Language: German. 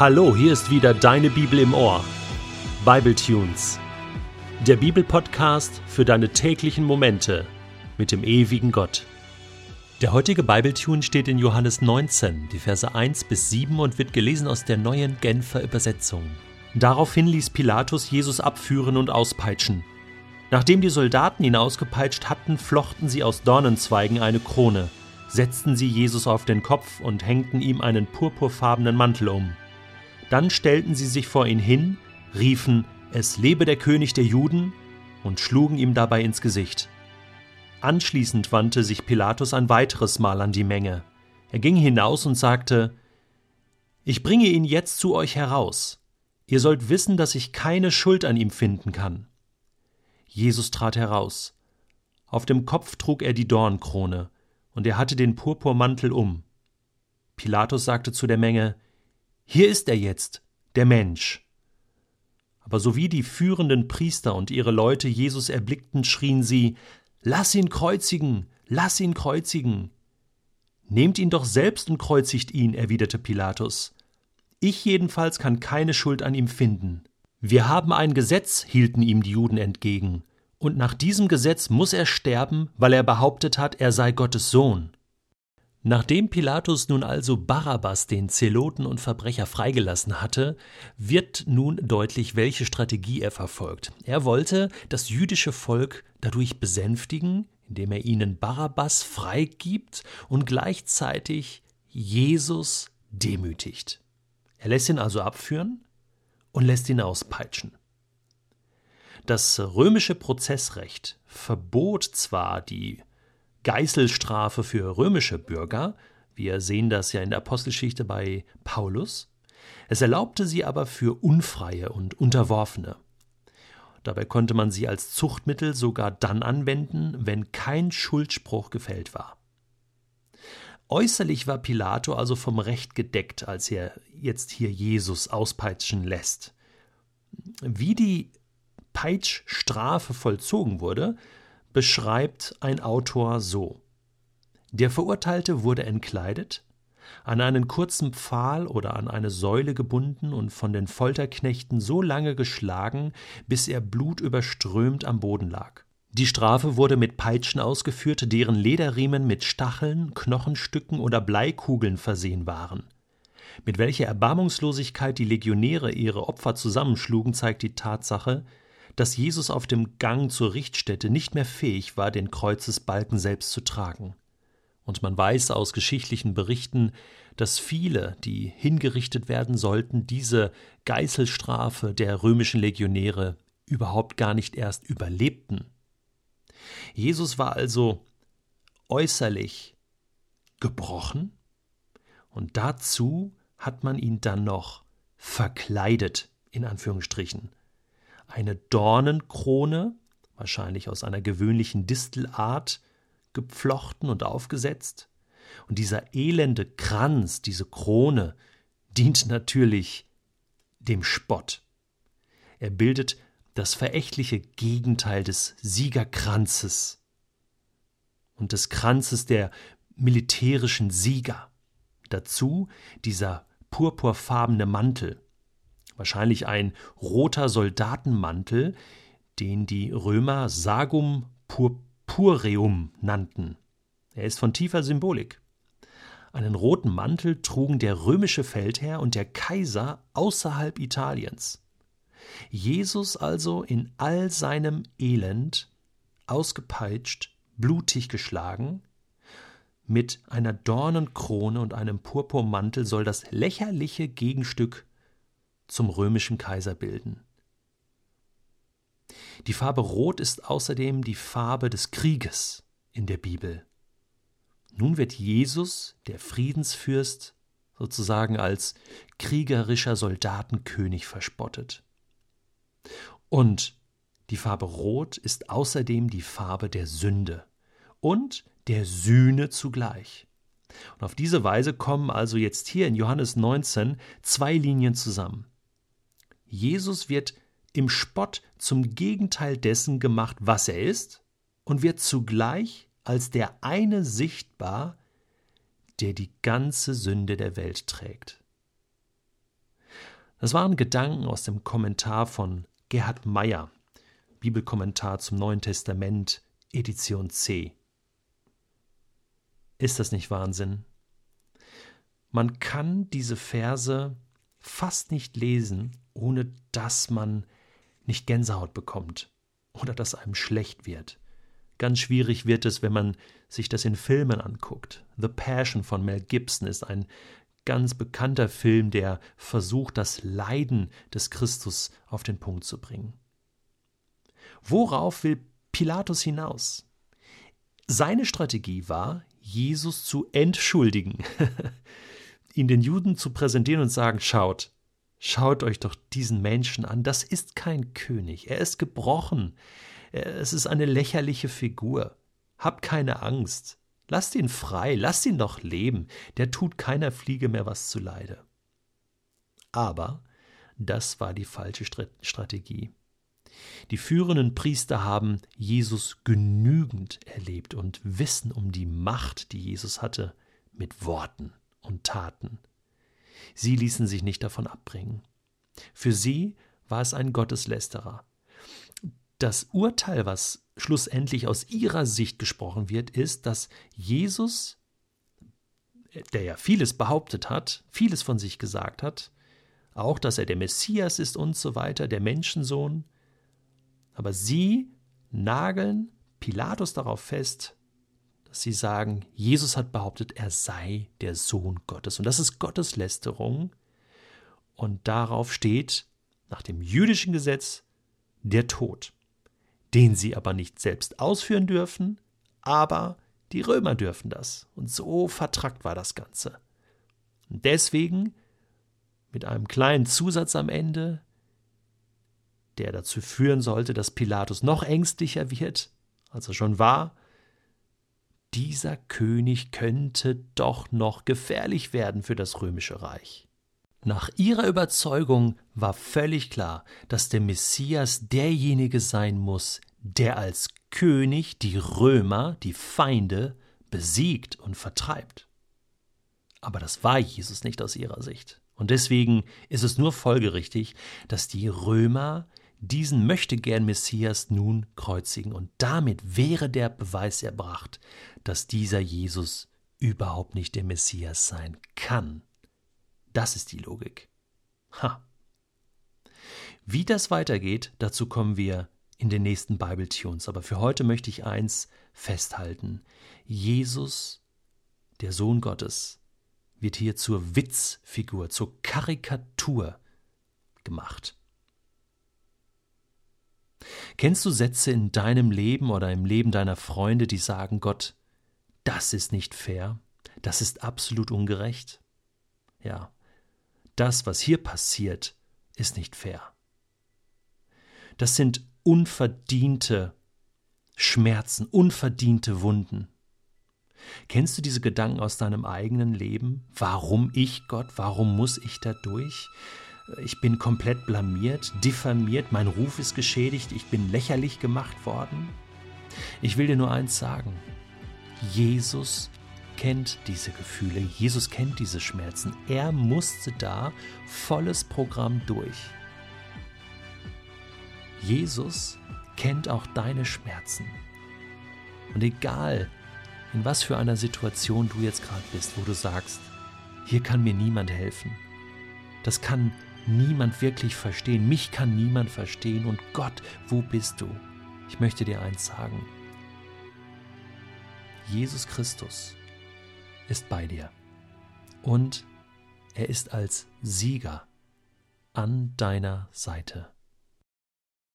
Hallo, hier ist wieder deine Bibel im Ohr. Bible Tunes. Der Bibelpodcast für deine täglichen Momente mit dem ewigen Gott. Der heutige Bibletune steht in Johannes 19, die Verse 1 bis 7 und wird gelesen aus der neuen Genfer Übersetzung. Daraufhin ließ Pilatus Jesus abführen und auspeitschen. Nachdem die Soldaten ihn ausgepeitscht hatten, flochten sie aus Dornenzweigen eine Krone, setzten sie Jesus auf den Kopf und hängten ihm einen purpurfarbenen Mantel um. Dann stellten sie sich vor ihn hin, riefen, es lebe der König der Juden, und schlugen ihm dabei ins Gesicht. Anschließend wandte sich Pilatus ein weiteres Mal an die Menge. Er ging hinaus und sagte Ich bringe ihn jetzt zu euch heraus. Ihr sollt wissen, dass ich keine Schuld an ihm finden kann. Jesus trat heraus. Auf dem Kopf trug er die Dornkrone, und er hatte den Purpurmantel um. Pilatus sagte zu der Menge Hier ist er jetzt, der Mensch. Aber sowie die führenden Priester und ihre Leute Jesus erblickten, schrien sie Lass ihn kreuzigen, lass ihn kreuzigen. Nehmt ihn doch selbst und kreuzigt ihn, erwiderte Pilatus. Ich jedenfalls kann keine Schuld an ihm finden. Wir haben ein Gesetz, hielten ihm die Juden entgegen, und nach diesem Gesetz muss er sterben, weil er behauptet hat, er sei Gottes Sohn. Nachdem Pilatus nun also Barabbas, den Zeloten und Verbrecher, freigelassen hatte, wird nun deutlich, welche Strategie er verfolgt. Er wollte das jüdische Volk dadurch besänftigen, indem er ihnen Barabbas freigibt und gleichzeitig Jesus demütigt. Er lässt ihn also abführen und lässt ihn auspeitschen. Das römische Prozessrecht verbot zwar die Geißelstrafe für römische Bürger. Wir sehen das ja in der Apostelgeschichte bei Paulus. Es erlaubte sie aber für Unfreie und Unterworfene. Dabei konnte man sie als Zuchtmittel sogar dann anwenden, wenn kein Schuldspruch gefällt war. Äußerlich war Pilato also vom Recht gedeckt, als er jetzt hier Jesus auspeitschen lässt. Wie die Peitschstrafe vollzogen wurde, beschreibt ein Autor so. Der Verurteilte wurde entkleidet, an einen kurzen Pfahl oder an eine Säule gebunden und von den Folterknechten so lange geschlagen, bis er blutüberströmt am Boden lag. Die Strafe wurde mit Peitschen ausgeführt, deren Lederriemen mit Stacheln, Knochenstücken oder Bleikugeln versehen waren. Mit welcher Erbarmungslosigkeit die Legionäre ihre Opfer zusammenschlugen, zeigt die Tatsache, dass Jesus auf dem Gang zur Richtstätte nicht mehr fähig war, den Kreuzesbalken selbst zu tragen. Und man weiß aus geschichtlichen Berichten, dass viele, die hingerichtet werden sollten, diese Geißelstrafe der römischen Legionäre überhaupt gar nicht erst überlebten. Jesus war also äußerlich gebrochen und dazu hat man ihn dann noch verkleidet, in Anführungsstrichen eine Dornenkrone, wahrscheinlich aus einer gewöhnlichen Distelart, gepflochten und aufgesetzt. Und dieser elende Kranz, diese Krone, dient natürlich dem Spott. Er bildet das verächtliche Gegenteil des Siegerkranzes und des Kranzes der militärischen Sieger. Dazu dieser purpurfarbene Mantel, wahrscheinlich ein roter Soldatenmantel, den die Römer Sagum purpureum nannten. Er ist von tiefer Symbolik. Einen roten Mantel trugen der römische Feldherr und der Kaiser außerhalb Italiens. Jesus also in all seinem Elend, ausgepeitscht, blutig geschlagen, mit einer Dornenkrone und einem Purpurmantel soll das lächerliche Gegenstück zum römischen Kaiser bilden. Die Farbe Rot ist außerdem die Farbe des Krieges in der Bibel. Nun wird Jesus, der Friedensfürst, sozusagen als kriegerischer Soldatenkönig verspottet. Und die Farbe Rot ist außerdem die Farbe der Sünde und der Sühne zugleich. Und auf diese Weise kommen also jetzt hier in Johannes 19 zwei Linien zusammen. Jesus wird im Spott zum Gegenteil dessen gemacht, was er ist, und wird zugleich als der eine sichtbar, der die ganze Sünde der Welt trägt. Das waren Gedanken aus dem Kommentar von Gerhard Meyer, Bibelkommentar zum Neuen Testament, Edition C. Ist das nicht Wahnsinn? Man kann diese Verse fast nicht lesen, ohne dass man nicht Gänsehaut bekommt oder dass einem schlecht wird. Ganz schwierig wird es, wenn man sich das in Filmen anguckt. The Passion von Mel Gibson ist ein ganz bekannter Film, der versucht, das Leiden des Christus auf den Punkt zu bringen. Worauf will Pilatus hinaus? Seine Strategie war, Jesus zu entschuldigen, ihn den Juden zu präsentieren und sagen, schaut, schaut euch doch diesen Menschen an, das ist kein König, er ist gebrochen, es ist eine lächerliche Figur. Habt keine Angst, lasst ihn frei, lasst ihn doch leben, der tut keiner Fliege mehr was zuleide. Aber das war die falsche Strategie. Die führenden Priester haben Jesus genügend erlebt und wissen um die Macht, die Jesus hatte, mit Worten und Taten. Sie ließen sich nicht davon abbringen. Für sie war es ein Gotteslästerer. Das Urteil, was schlussendlich aus ihrer Sicht gesprochen wird, ist, dass Jesus, der ja vieles behauptet hat, vieles von sich gesagt hat, auch dass er der Messias ist und so weiter, der Menschensohn, aber sie nageln Pilatus darauf fest, dass sie sagen, Jesus hat behauptet, er sei der Sohn Gottes. Und das ist Gotteslästerung. Und darauf steht nach dem jüdischen Gesetz der Tod, den sie aber nicht selbst ausführen dürfen, aber die Römer dürfen das. Und so vertrackt war das Ganze. Und deswegen, mit einem kleinen Zusatz am Ende, der dazu führen sollte, dass Pilatus noch ängstlicher wird, als er schon war. Dieser König könnte doch noch gefährlich werden für das römische Reich. Nach ihrer Überzeugung war völlig klar, dass der Messias derjenige sein muss, der als König die Römer, die Feinde, besiegt und vertreibt. Aber das war Jesus nicht aus ihrer Sicht. Und deswegen ist es nur folgerichtig, dass die Römer diesen möchte gern Messias nun kreuzigen, und damit wäre der Beweis erbracht, dass dieser Jesus überhaupt nicht der Messias sein kann. Das ist die Logik. Ha. Wie das weitergeht, dazu kommen wir in den nächsten Bible Tunes. Aber für heute möchte ich eins festhalten. Jesus, der Sohn Gottes, wird hier zur Witzfigur, zur Karikatur gemacht. Kennst du Sätze in deinem Leben oder im Leben deiner Freunde, die sagen, Gott, das ist nicht fair, das ist absolut ungerecht? Ja, das, was hier passiert, ist nicht fair. Das sind unverdiente Schmerzen, unverdiente Wunden. Kennst du diese Gedanken aus deinem eigenen Leben? Warum ich Gott? Warum muss ich da durch? Ich bin komplett blamiert, diffamiert, mein Ruf ist geschädigt, ich bin lächerlich gemacht worden. Ich will dir nur eins sagen. Jesus kennt diese Gefühle, Jesus kennt diese Schmerzen. Er musste da volles Programm durch. Jesus kennt auch deine Schmerzen. Und egal, in was für einer Situation du jetzt gerade bist, wo du sagst, hier kann mir niemand helfen. Das kann niemand wirklich verstehen. Mich kann niemand verstehen. Und Gott, wo bist du? Ich möchte dir eins sagen. Jesus Christus ist bei dir. Und er ist als Sieger an deiner Seite.